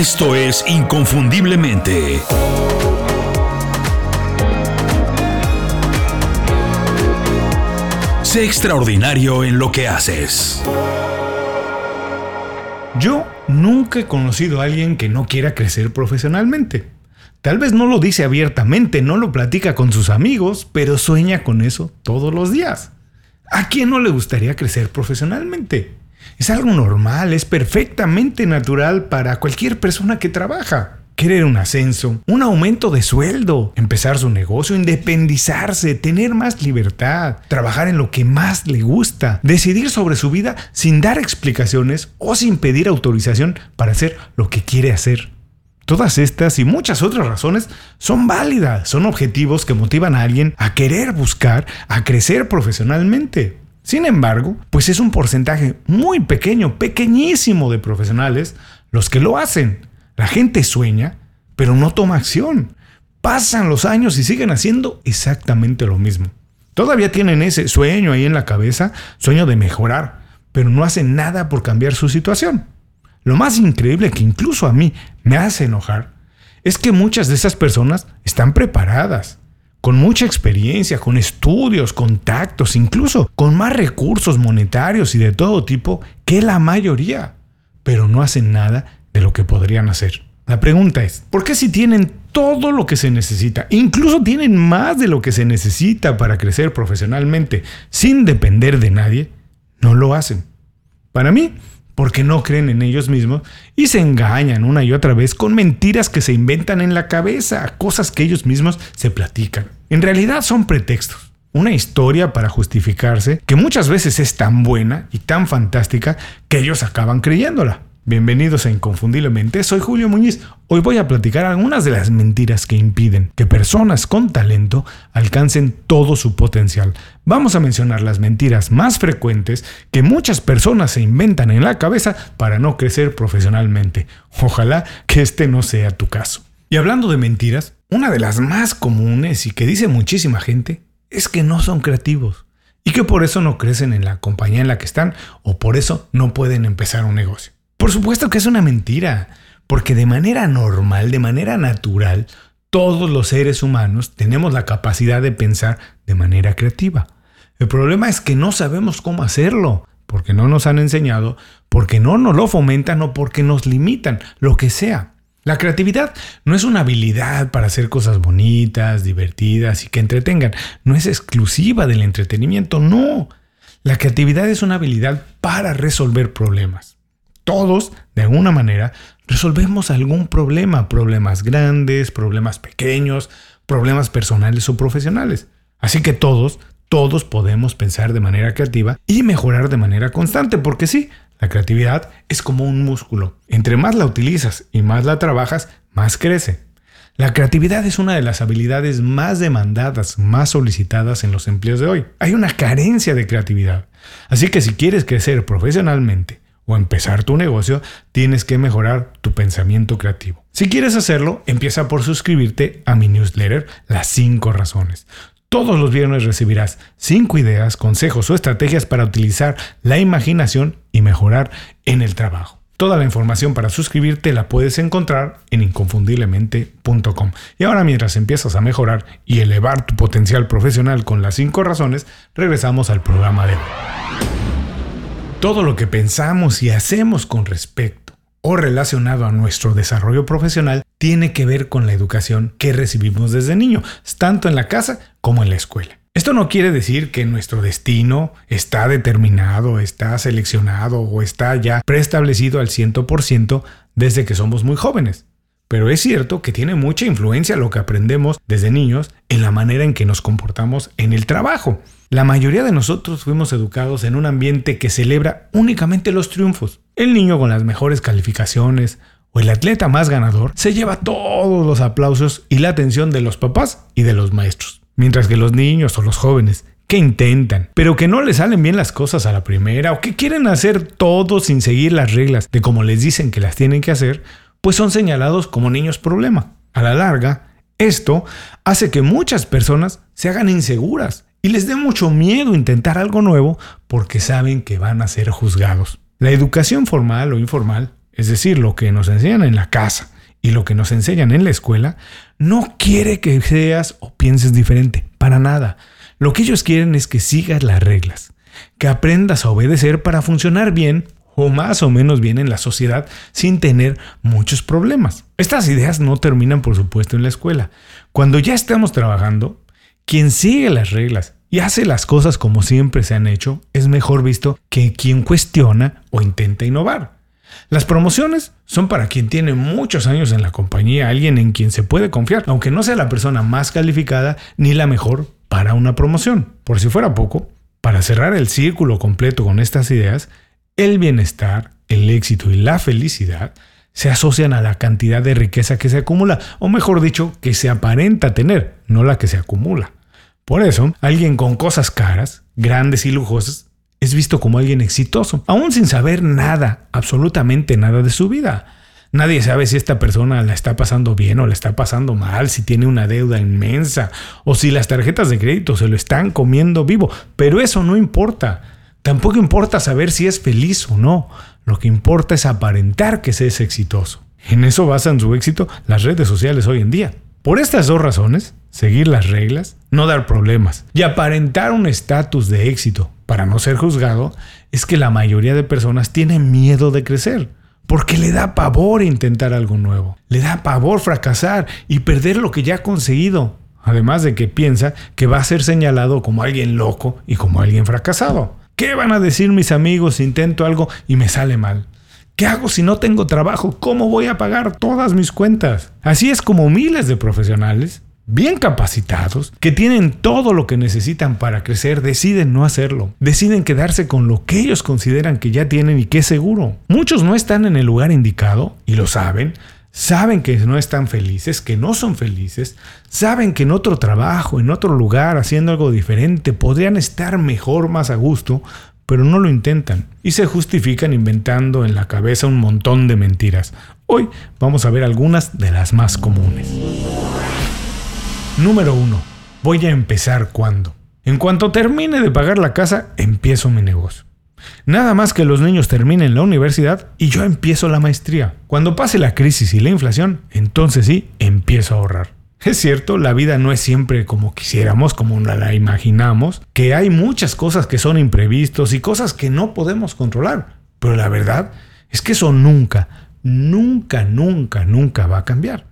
Esto es Inconfundiblemente. Sé extraordinario en lo que haces. Yo nunca he conocido a alguien que no quiera crecer profesionalmente. Tal vez no lo dice abiertamente, no lo platica con sus amigos, pero sueña con eso todos los días. ¿A quién no le gustaría crecer profesionalmente? Es algo normal, es perfectamente natural para cualquier persona que trabaja querer un ascenso, un aumento de sueldo, empezar su negocio, independizarse, tener más libertad, trabajar en lo que más le gusta, decidir sobre su vida sin dar explicaciones o sin pedir autorización para hacer lo que quiere hacer. Todas estas y muchas otras razones son válidas, son objetivos que motivan a alguien a querer buscar, a crecer profesionalmente. Sin embargo, pues es un porcentaje muy pequeño, pequeñísimo de profesionales los que lo hacen. La gente sueña, pero no toma acción. Pasan los años y siguen haciendo exactamente lo mismo. Todavía tienen ese sueño ahí en la cabeza, sueño de mejorar, pero no hacen nada por cambiar su situación. Lo más increíble que incluso a mí me hace enojar es que muchas de esas personas están preparadas, con mucha experiencia, con estudios, contactos, incluso con más recursos monetarios y de todo tipo que la mayoría, pero no hacen nada de lo que podrían hacer. La pregunta es, ¿por qué si tienen todo lo que se necesita, incluso tienen más de lo que se necesita para crecer profesionalmente sin depender de nadie, no lo hacen? Para mí, porque no creen en ellos mismos y se engañan una y otra vez con mentiras que se inventan en la cabeza, cosas que ellos mismos se platican. En realidad son pretextos. Una historia para justificarse que muchas veces es tan buena y tan fantástica que ellos acaban creyéndola. Bienvenidos a Inconfundiblemente, soy Julio Muñiz. Hoy voy a platicar algunas de las mentiras que impiden que personas con talento alcancen todo su potencial. Vamos a mencionar las mentiras más frecuentes que muchas personas se inventan en la cabeza para no crecer profesionalmente. Ojalá que este no sea tu caso. Y hablando de mentiras, una de las más comunes y que dice muchísima gente es que no son creativos y que por eso no crecen en la compañía en la que están o por eso no pueden empezar un negocio. Por supuesto que es una mentira, porque de manera normal, de manera natural, todos los seres humanos tenemos la capacidad de pensar de manera creativa. El problema es que no sabemos cómo hacerlo, porque no nos han enseñado, porque no nos lo fomentan o porque nos limitan, lo que sea. La creatividad no es una habilidad para hacer cosas bonitas, divertidas y que entretengan. No es exclusiva del entretenimiento, no. La creatividad es una habilidad para resolver problemas todos, de alguna manera, resolvemos algún problema, problemas grandes, problemas pequeños, problemas personales o profesionales. Así que todos, todos podemos pensar de manera creativa y mejorar de manera constante, porque sí, la creatividad es como un músculo. Entre más la utilizas y más la trabajas, más crece. La creatividad es una de las habilidades más demandadas, más solicitadas en los empleos de hoy. Hay una carencia de creatividad. Así que si quieres crecer profesionalmente, o empezar tu negocio, tienes que mejorar tu pensamiento creativo. Si quieres hacerlo, empieza por suscribirte a mi newsletter Las 5 razones. Todos los viernes recibirás 5 ideas, consejos o estrategias para utilizar la imaginación y mejorar en el trabajo. Toda la información para suscribirte la puedes encontrar en inconfundiblemente.com. Y ahora mientras empiezas a mejorar y elevar tu potencial profesional con las 5 razones, regresamos al programa de hoy. Todo lo que pensamos y hacemos con respecto o relacionado a nuestro desarrollo profesional tiene que ver con la educación que recibimos desde niño, tanto en la casa como en la escuela. Esto no quiere decir que nuestro destino está determinado, está seleccionado o está ya preestablecido al 100% desde que somos muy jóvenes. Pero es cierto que tiene mucha influencia lo que aprendemos desde niños en la manera en que nos comportamos en el trabajo. La mayoría de nosotros fuimos educados en un ambiente que celebra únicamente los triunfos. El niño con las mejores calificaciones o el atleta más ganador se lleva todos los aplausos y la atención de los papás y de los maestros. Mientras que los niños o los jóvenes que intentan, pero que no les salen bien las cosas a la primera o que quieren hacer todo sin seguir las reglas de como les dicen que las tienen que hacer, pues son señalados como niños problema. A la larga, esto hace que muchas personas se hagan inseguras y les dé mucho miedo intentar algo nuevo porque saben que van a ser juzgados. La educación formal o informal es decir, lo que nos enseñan en la casa y lo que nos enseñan en la escuela, no quiere que seas o pienses diferente, para nada. Lo que ellos quieren es que sigas las reglas, que aprendas a obedecer para funcionar bien o más o menos bien en la sociedad sin tener muchos problemas. Estas ideas no terminan, por supuesto, en la escuela. Cuando ya estamos trabajando, quien sigue las reglas y hace las cosas como siempre se han hecho es mejor visto que quien cuestiona o intenta innovar. Las promociones son para quien tiene muchos años en la compañía, alguien en quien se puede confiar, aunque no sea la persona más calificada ni la mejor para una promoción. Por si fuera poco, para cerrar el círculo completo con estas ideas, el bienestar, el éxito y la felicidad se asocian a la cantidad de riqueza que se acumula, o mejor dicho, que se aparenta tener, no la que se acumula. Por eso, alguien con cosas caras, grandes y lujosas, es visto como alguien exitoso, aún sin saber nada, absolutamente nada de su vida. Nadie sabe si esta persona la está pasando bien o la está pasando mal, si tiene una deuda inmensa o si las tarjetas de crédito se lo están comiendo vivo, pero eso no importa. Tampoco importa saber si es feliz o no. Lo que importa es aparentar que se es exitoso. En eso basan su éxito las redes sociales hoy en día. Por estas dos razones, seguir las reglas, no dar problemas y aparentar un estatus de éxito para no ser juzgado, es que la mayoría de personas tienen miedo de crecer, porque le da pavor intentar algo nuevo, le da pavor fracasar y perder lo que ya ha conseguido, además de que piensa que va a ser señalado como alguien loco y como alguien fracasado. ¿Qué van a decir mis amigos si intento algo y me sale mal? ¿Qué hago si no tengo trabajo? ¿Cómo voy a pagar todas mis cuentas? Así es como miles de profesionales bien capacitados, que tienen todo lo que necesitan para crecer, deciden no hacerlo. Deciden quedarse con lo que ellos consideran que ya tienen y que es seguro. Muchos no están en el lugar indicado y lo saben. Saben que no están felices, que no son felices, saben que en otro trabajo, en otro lugar, haciendo algo diferente, podrían estar mejor, más a gusto, pero no lo intentan y se justifican inventando en la cabeza un montón de mentiras. Hoy vamos a ver algunas de las más comunes. Número 1. Voy a empezar cuando. En cuanto termine de pagar la casa, empiezo mi negocio. Nada más que los niños terminen la universidad y yo empiezo la maestría. Cuando pase la crisis y la inflación, entonces sí, empiezo a ahorrar. Es cierto, la vida no es siempre como quisiéramos, como la imaginamos, que hay muchas cosas que son imprevistos y cosas que no podemos controlar. Pero la verdad es que eso nunca, nunca, nunca, nunca va a cambiar.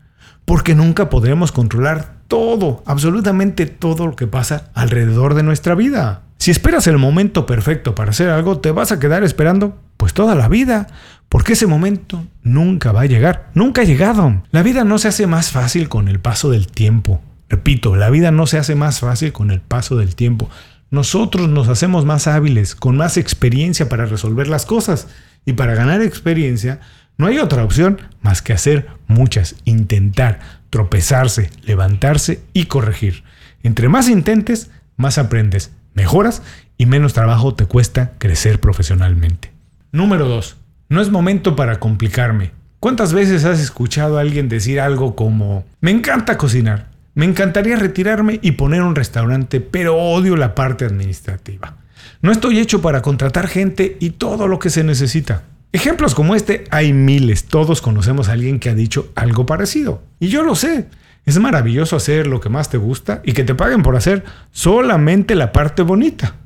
Porque nunca podremos controlar todo, absolutamente todo lo que pasa alrededor de nuestra vida. Si esperas el momento perfecto para hacer algo, te vas a quedar esperando pues toda la vida, porque ese momento nunca va a llegar, nunca ha llegado. La vida no se hace más fácil con el paso del tiempo. Repito, la vida no se hace más fácil con el paso del tiempo. Nosotros nos hacemos más hábiles, con más experiencia para resolver las cosas. Y para ganar experiencia, no hay otra opción más que hacer muchas, intentar, tropezarse, levantarse y corregir. Entre más intentes, más aprendes, mejoras y menos trabajo te cuesta crecer profesionalmente. Número 2. No es momento para complicarme. ¿Cuántas veces has escuchado a alguien decir algo como, me encanta cocinar, me encantaría retirarme y poner un restaurante, pero odio la parte administrativa? No estoy hecho para contratar gente y todo lo que se necesita. Ejemplos como este hay miles, todos conocemos a alguien que ha dicho algo parecido. Y yo lo sé, es maravilloso hacer lo que más te gusta y que te paguen por hacer solamente la parte bonita.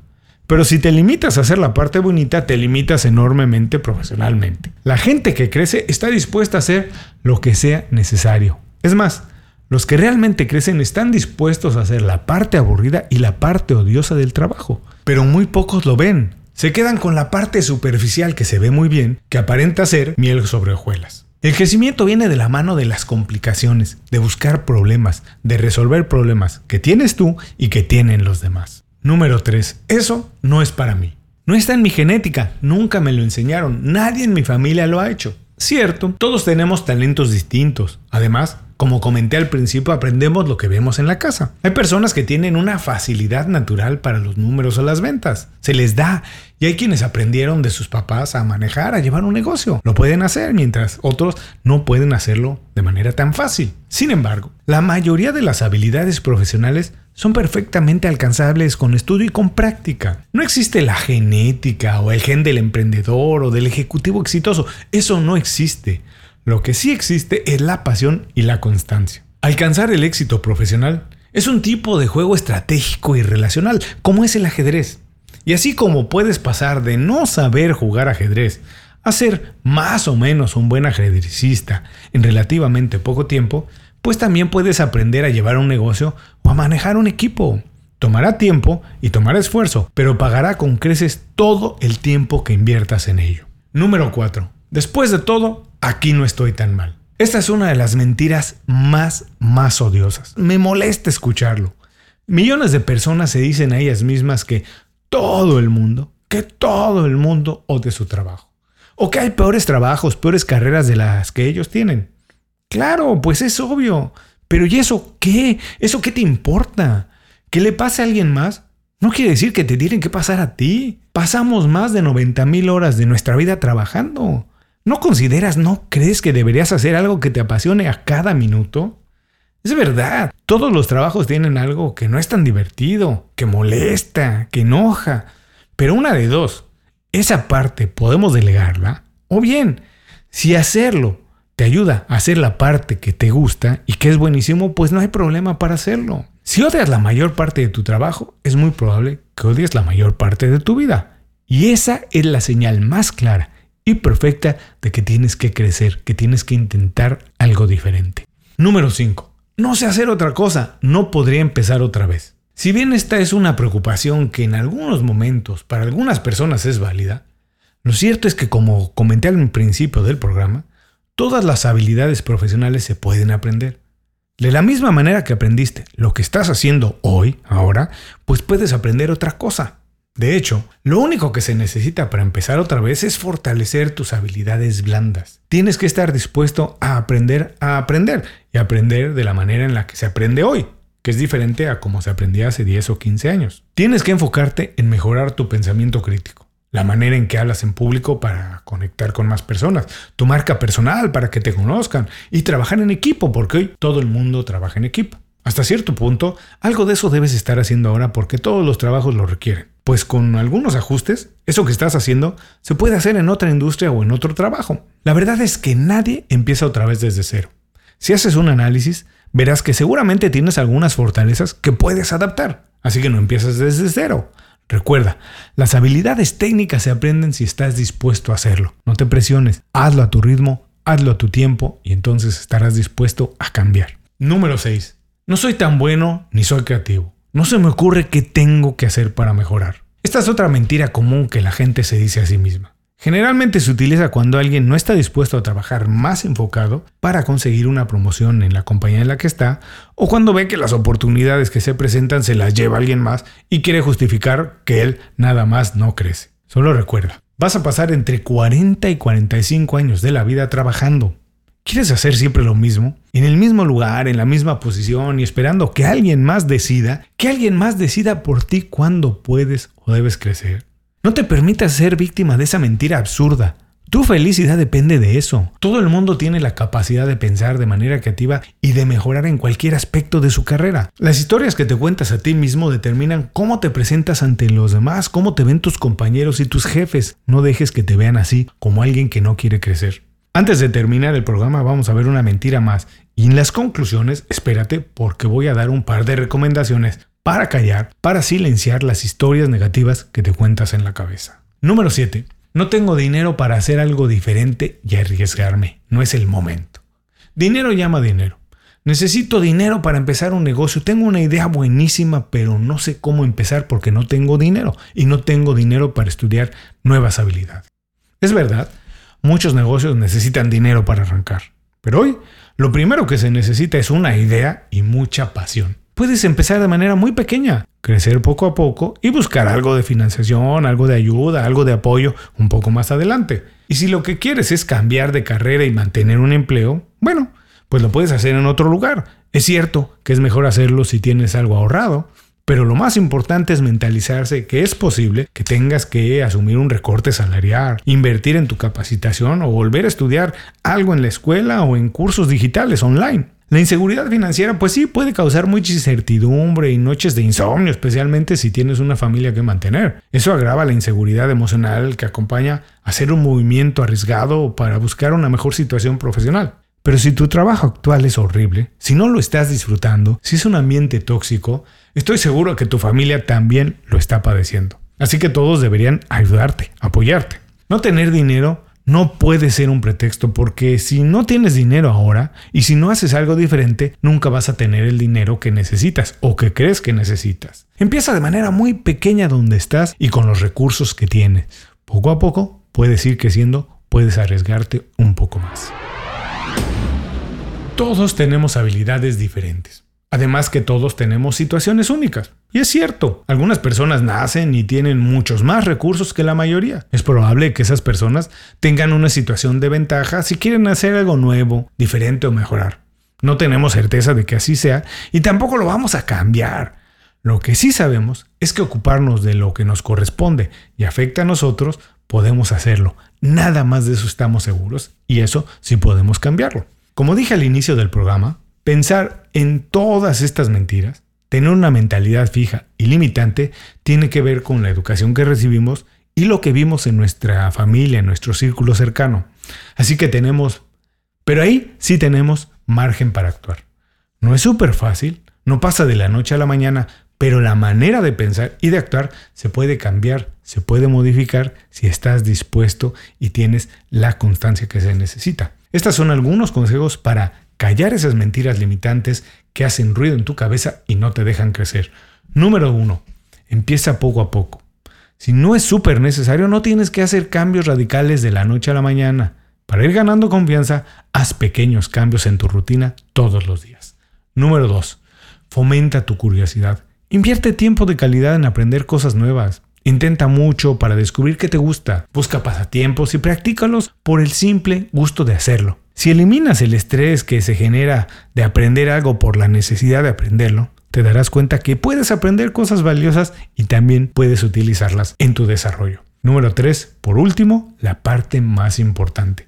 Pero si te limitas a hacer la parte bonita, te limitas enormemente profesionalmente. La gente que crece está dispuesta a hacer lo que sea necesario. Es más, los que realmente crecen están dispuestos a hacer la parte aburrida y la parte odiosa del trabajo. Pero muy pocos lo ven. Se quedan con la parte superficial que se ve muy bien, que aparenta ser miel sobre hojuelas. El crecimiento viene de la mano de las complicaciones, de buscar problemas, de resolver problemas que tienes tú y que tienen los demás. Número 3. Eso no es para mí. No está en mi genética, nunca me lo enseñaron, nadie en mi familia lo ha hecho. Cierto, todos tenemos talentos distintos. Además, como comenté al principio, aprendemos lo que vemos en la casa. Hay personas que tienen una facilidad natural para los números o las ventas. Se les da. Y hay quienes aprendieron de sus papás a manejar, a llevar un negocio. Lo pueden hacer, mientras otros no pueden hacerlo de manera tan fácil. Sin embargo, la mayoría de las habilidades profesionales son perfectamente alcanzables con estudio y con práctica. No existe la genética o el gen del emprendedor o del ejecutivo exitoso. Eso no existe. Lo que sí existe es la pasión y la constancia. Alcanzar el éxito profesional es un tipo de juego estratégico y relacional, como es el ajedrez. Y así como puedes pasar de no saber jugar ajedrez a ser más o menos un buen ajedrecista en relativamente poco tiempo, pues también puedes aprender a llevar un negocio o a manejar un equipo. Tomará tiempo y tomará esfuerzo, pero pagará con creces todo el tiempo que inviertas en ello. Número 4. Después de todo, aquí no estoy tan mal. Esta es una de las mentiras más, más odiosas. Me molesta escucharlo. Millones de personas se dicen a ellas mismas que todo el mundo, que todo el mundo odia su trabajo. O que hay peores trabajos, peores carreras de las que ellos tienen. Claro, pues es obvio. Pero ¿y eso qué? ¿Eso qué te importa? ¿Que le pase a alguien más? No quiere decir que te tienen que pasar a ti. Pasamos más de 90 mil horas de nuestra vida trabajando. ¿No consideras, no crees que deberías hacer algo que te apasione a cada minuto? Es verdad, todos los trabajos tienen algo que no es tan divertido, que molesta, que enoja. Pero una de dos, esa parte podemos delegarla, o bien, si hacerlo te ayuda a hacer la parte que te gusta y que es buenísimo, pues no hay problema para hacerlo. Si odias la mayor parte de tu trabajo, es muy probable que odies la mayor parte de tu vida. Y esa es la señal más clara y perfecta de que tienes que crecer, que tienes que intentar algo diferente. Número 5 no sé hacer otra cosa, no podría empezar otra vez. Si bien esta es una preocupación que en algunos momentos para algunas personas es válida, lo cierto es que como comenté al principio del programa, todas las habilidades profesionales se pueden aprender. De la misma manera que aprendiste lo que estás haciendo hoy, ahora, pues puedes aprender otra cosa. De hecho, lo único que se necesita para empezar otra vez es fortalecer tus habilidades blandas. Tienes que estar dispuesto a aprender a aprender y aprender de la manera en la que se aprende hoy, que es diferente a como se aprendía hace 10 o 15 años. Tienes que enfocarte en mejorar tu pensamiento crítico, la manera en que hablas en público para conectar con más personas, tu marca personal para que te conozcan y trabajar en equipo, porque hoy todo el mundo trabaja en equipo. Hasta cierto punto, algo de eso debes estar haciendo ahora porque todos los trabajos lo requieren. Pues con algunos ajustes, eso que estás haciendo se puede hacer en otra industria o en otro trabajo. La verdad es que nadie empieza otra vez desde cero. Si haces un análisis, verás que seguramente tienes algunas fortalezas que puedes adaptar, así que no empiezas desde cero. Recuerda, las habilidades técnicas se aprenden si estás dispuesto a hacerlo. No te presiones, hazlo a tu ritmo, hazlo a tu tiempo y entonces estarás dispuesto a cambiar. Número 6. No soy tan bueno ni soy creativo. No se me ocurre qué tengo que hacer para mejorar. Esta es otra mentira común que la gente se dice a sí misma. Generalmente se utiliza cuando alguien no está dispuesto a trabajar más enfocado para conseguir una promoción en la compañía en la que está, o cuando ve que las oportunidades que se presentan se las lleva alguien más y quiere justificar que él nada más no crece. Solo recuerda, vas a pasar entre 40 y 45 años de la vida trabajando, ¿Quieres hacer siempre lo mismo? En el mismo lugar, en la misma posición y esperando que alguien más decida, que alguien más decida por ti cuándo puedes o debes crecer. No te permitas ser víctima de esa mentira absurda. Tu felicidad depende de eso. Todo el mundo tiene la capacidad de pensar de manera creativa y de mejorar en cualquier aspecto de su carrera. Las historias que te cuentas a ti mismo determinan cómo te presentas ante los demás, cómo te ven tus compañeros y tus jefes. No dejes que te vean así como alguien que no quiere crecer. Antes de terminar el programa vamos a ver una mentira más y en las conclusiones espérate porque voy a dar un par de recomendaciones para callar, para silenciar las historias negativas que te cuentas en la cabeza. Número 7. No tengo dinero para hacer algo diferente y arriesgarme. No es el momento. Dinero llama dinero. Necesito dinero para empezar un negocio. Tengo una idea buenísima, pero no sé cómo empezar porque no tengo dinero y no tengo dinero para estudiar nuevas habilidades. Es verdad, Muchos negocios necesitan dinero para arrancar. Pero hoy, lo primero que se necesita es una idea y mucha pasión. Puedes empezar de manera muy pequeña, crecer poco a poco y buscar algo de financiación, algo de ayuda, algo de apoyo un poco más adelante. Y si lo que quieres es cambiar de carrera y mantener un empleo, bueno, pues lo puedes hacer en otro lugar. Es cierto que es mejor hacerlo si tienes algo ahorrado, pero lo más importante es mentalizarse que es posible que tengas que asumir un recorte salarial, invertir en tu capacitación o volver a estudiar algo en la escuela o en cursos digitales online. La inseguridad financiera, pues sí, puede causar mucha incertidumbre y noches de insomnio, especialmente si tienes una familia que mantener. Eso agrava la inseguridad emocional que acompaña hacer un movimiento arriesgado para buscar una mejor situación profesional. Pero si tu trabajo actual es horrible, si no lo estás disfrutando, si es un ambiente tóxico, estoy seguro que tu familia también lo está padeciendo. Así que todos deberían ayudarte, apoyarte. No tener dinero no puede ser un pretexto porque si no tienes dinero ahora y si no haces algo diferente, nunca vas a tener el dinero que necesitas o que crees que necesitas. Empieza de manera muy pequeña donde estás y con los recursos que tienes. Poco a poco puedes ir creciendo, puedes arriesgarte un poco más. Todos tenemos habilidades diferentes. Además que todos tenemos situaciones únicas. Y es cierto, algunas personas nacen y tienen muchos más recursos que la mayoría. Es probable que esas personas tengan una situación de ventaja si quieren hacer algo nuevo, diferente o mejorar. No tenemos certeza de que así sea y tampoco lo vamos a cambiar. Lo que sí sabemos es que ocuparnos de lo que nos corresponde y afecta a nosotros, podemos hacerlo. Nada más de eso estamos seguros y eso sí podemos cambiarlo. Como dije al inicio del programa, pensar en todas estas mentiras, tener una mentalidad fija y limitante, tiene que ver con la educación que recibimos y lo que vimos en nuestra familia, en nuestro círculo cercano. Así que tenemos, pero ahí sí tenemos margen para actuar. No es súper fácil, no pasa de la noche a la mañana, pero la manera de pensar y de actuar se puede cambiar, se puede modificar si estás dispuesto y tienes la constancia que se necesita. Estos son algunos consejos para callar esas mentiras limitantes que hacen ruido en tu cabeza y no te dejan crecer. Número uno, empieza poco a poco. Si no es súper necesario, no tienes que hacer cambios radicales de la noche a la mañana. Para ir ganando confianza, haz pequeños cambios en tu rutina todos los días. Número 2. Fomenta tu curiosidad. Invierte tiempo de calidad en aprender cosas nuevas. Intenta mucho para descubrir qué te gusta. Busca pasatiempos y practícalos por el simple gusto de hacerlo. Si eliminas el estrés que se genera de aprender algo por la necesidad de aprenderlo, te darás cuenta que puedes aprender cosas valiosas y también puedes utilizarlas en tu desarrollo. Número 3. Por último, la parte más importante.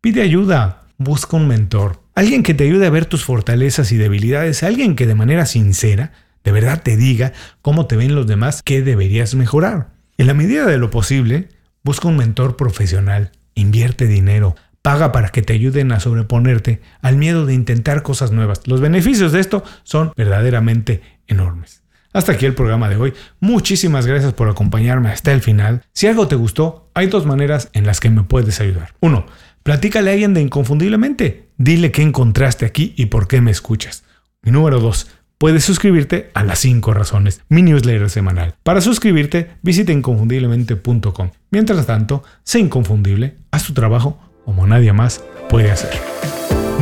Pide ayuda. Busca un mentor. Alguien que te ayude a ver tus fortalezas y debilidades. Alguien que de manera sincera de verdad te diga cómo te ven los demás, qué deberías mejorar. En la medida de lo posible, busca un mentor profesional, invierte dinero, paga para que te ayuden a sobreponerte al miedo de intentar cosas nuevas. Los beneficios de esto son verdaderamente enormes. Hasta aquí el programa de hoy. Muchísimas gracias por acompañarme hasta el final. Si algo te gustó, hay dos maneras en las que me puedes ayudar. Uno, platícale a alguien de Inconfundiblemente. Dile qué encontraste aquí y por qué me escuchas. Y número dos, puedes suscribirte a las 5 razones, mi newsletter semanal. Para suscribirte, visita inconfundiblemente.com. Mientras tanto, sé inconfundible, haz tu trabajo como nadie más puede hacer.